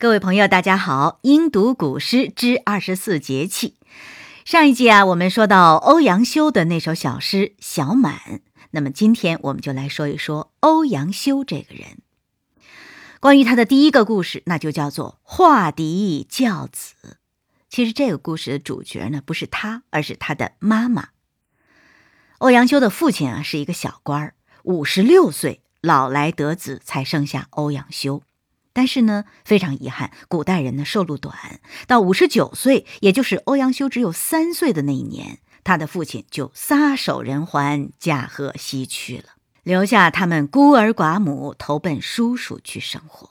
各位朋友，大家好！音读古诗之二十四节气。上一集啊，我们说到欧阳修的那首小诗《小满》，那么今天我们就来说一说欧阳修这个人。关于他的第一个故事，那就叫做画荻教子。其实这个故事的主角呢，不是他，而是他的妈妈。欧阳修的父亲啊，是一个小官儿，五十六岁老来得子，才生下欧阳修。但是呢，非常遗憾，古代人呢寿禄短，到五十九岁，也就是欧阳修只有三岁的那一年，他的父亲就撒手人寰，驾鹤西去了，留下他们孤儿寡母投奔叔叔去生活。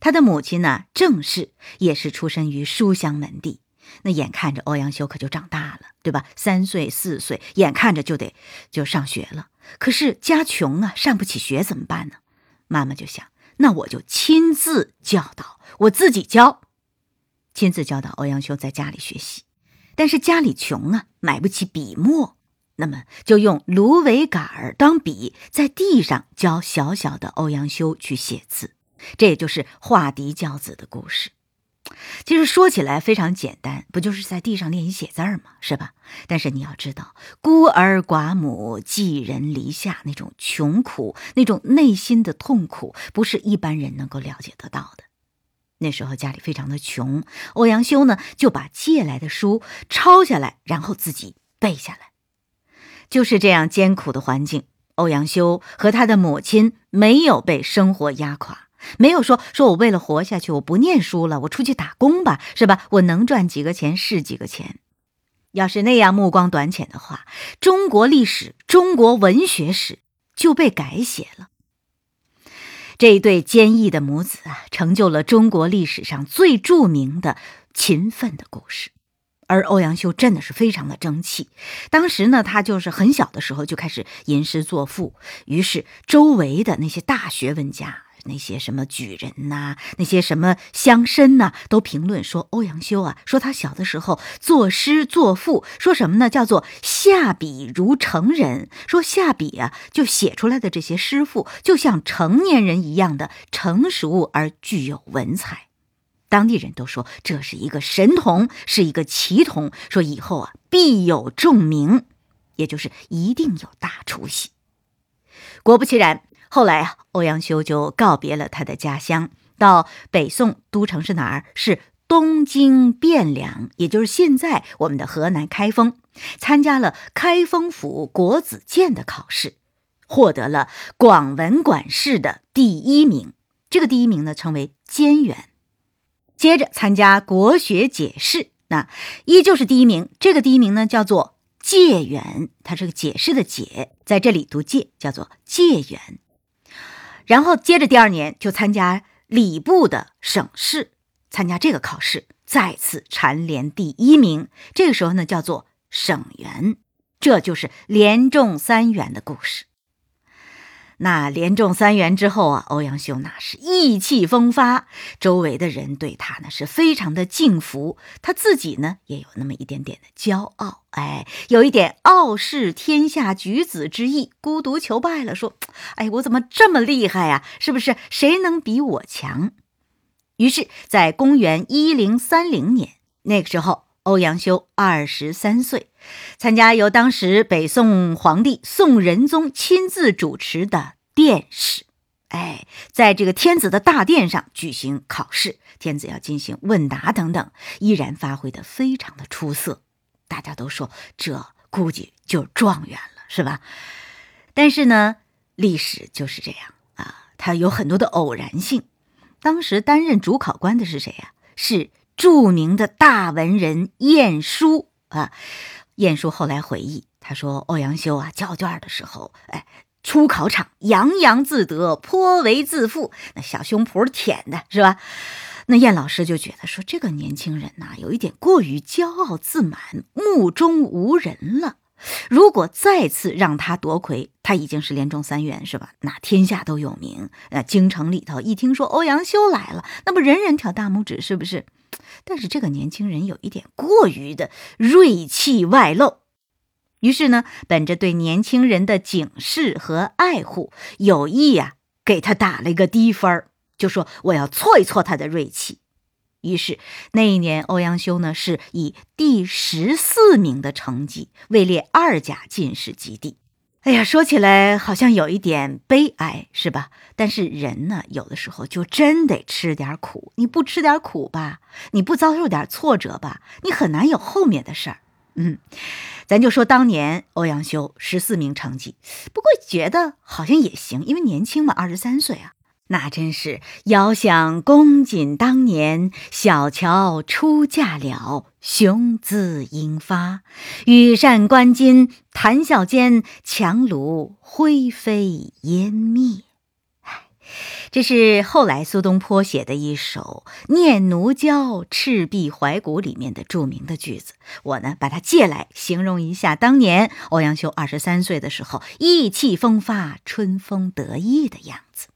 他的母亲呢，郑氏也是出身于书香门第，那眼看着欧阳修可就长大了，对吧？三岁四岁，眼看着就得就上学了，可是家穷啊，上不起学怎么办呢？妈妈就想。那我就亲自教导，我自己教，亲自教导欧阳修在家里学习。但是家里穷啊，买不起笔墨，那么就用芦苇杆儿当笔，在地上教小小的欧阳修去写字。这也就是画荻教子的故事。其实说起来非常简单，不就是在地上练习写字儿吗？是吧？但是你要知道，孤儿寡母、寄人篱下那种穷苦、那种内心的痛苦，不是一般人能够了解得到的。那时候家里非常的穷，欧阳修呢就把借来的书抄下来，然后自己背下来。就是这样艰苦的环境，欧阳修和他的母亲没有被生活压垮。没有说说我为了活下去，我不念书了，我出去打工吧，是吧？我能赚几个钱是几个钱。要是那样目光短浅的话，中国历史、中国文学史就被改写了。这一对坚毅的母子啊，成就了中国历史上最著名的勤奋的故事。而欧阳修真的是非常的争气。当时呢，他就是很小的时候就开始吟诗作赋，于是周围的那些大学问家。那些什么举人呐，那些什么乡绅呐，都评论说欧阳修啊，说他小的时候作诗作赋，说什么呢？叫做下笔如成人，说下笔啊，就写出来的这些诗赋，就像成年人一样的成熟而具有文采。当地人都说这是一个神童，是一个奇童，说以后啊必有重名，也就是一定有大出息。果不其然。后来啊，欧阳修就告别了他的家乡，到北宋都城是哪儿？是东京汴梁，也就是现在我们的河南开封，参加了开封府国子监的考试，获得了广文馆试的第一名。这个第一名呢，称为监员。接着参加国学解释，那依旧是第一名。这个第一名呢，叫做解元，它是个解释的解，在这里读解，叫做解元。然后接着第二年就参加礼部的省试，参加这个考试，再次蝉联第一名。这个时候呢，叫做省员，这就是连中三元的故事。那连中三元之后啊，欧阳修那是意气风发，周围的人对他呢是非常的敬服，他自己呢也有那么一点点的骄傲，哎，有一点傲视天下举子之意，孤独求败了，说，哎，我怎么这么厉害呀？是不是谁能比我强？于是，在公元一零三零年，那个时候，欧阳修二十三岁。参加由当时北宋皇帝宋仁宗亲自主持的殿试，哎，在这个天子的大殿上举行考试，天子要进行问答等等，依然发挥的非常的出色。大家都说这估计就状元了，是吧？但是呢，历史就是这样啊，它有很多的偶然性。当时担任主考官的是谁呀？是著名的大文人晏殊啊。晏殊后来回忆，他说：“欧阳修啊，交卷的时候，哎，出考场洋洋自得，颇为自负，那小胸脯舔的是吧？那晏老师就觉得说，这个年轻人呐，有一点过于骄傲自满，目中无人了。如果再次让他夺魁，他已经是连中三元，是吧？那天下都有名，那京城里头一听说欧阳修来了，那么人人挑大拇指，是不是？”但是这个年轻人有一点过于的锐气外露，于是呢，本着对年轻人的警示和爱护，有意呀给他打了一个低分就说我要挫一挫他的锐气。于是那一年，欧阳修呢是以第十四名的成绩位列二甲进士及第。哎呀，说起来好像有一点悲哀，是吧？但是人呢，有的时候就真得吃点苦。你不吃点苦吧，你不遭受点挫折吧，你很难有后面的事儿。嗯，咱就说当年欧阳修十四名成绩，不过觉得好像也行，因为年轻嘛，二十三岁啊。那真是遥想公瑾当年，小乔出嫁了，雄姿英发。羽扇纶巾，谈笑间，樯橹灰飞烟灭。唉，这是后来苏东坡写的一首《念奴娇·赤壁怀古》里面的著名的句子。我呢，把它借来形容一下当年欧阳修二十三岁的时候，意气风发、春风得意的样子。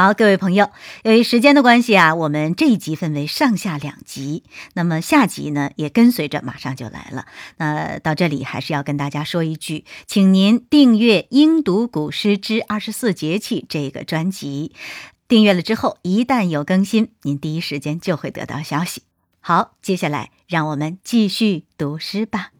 好，各位朋友，由于时间的关系啊，我们这一集分为上下两集。那么下集呢，也跟随着马上就来了。那到这里还是要跟大家说一句，请您订阅《英读古诗之二十四节气》这个专辑。订阅了之后，一旦有更新，您第一时间就会得到消息。好，接下来让我们继续读诗吧。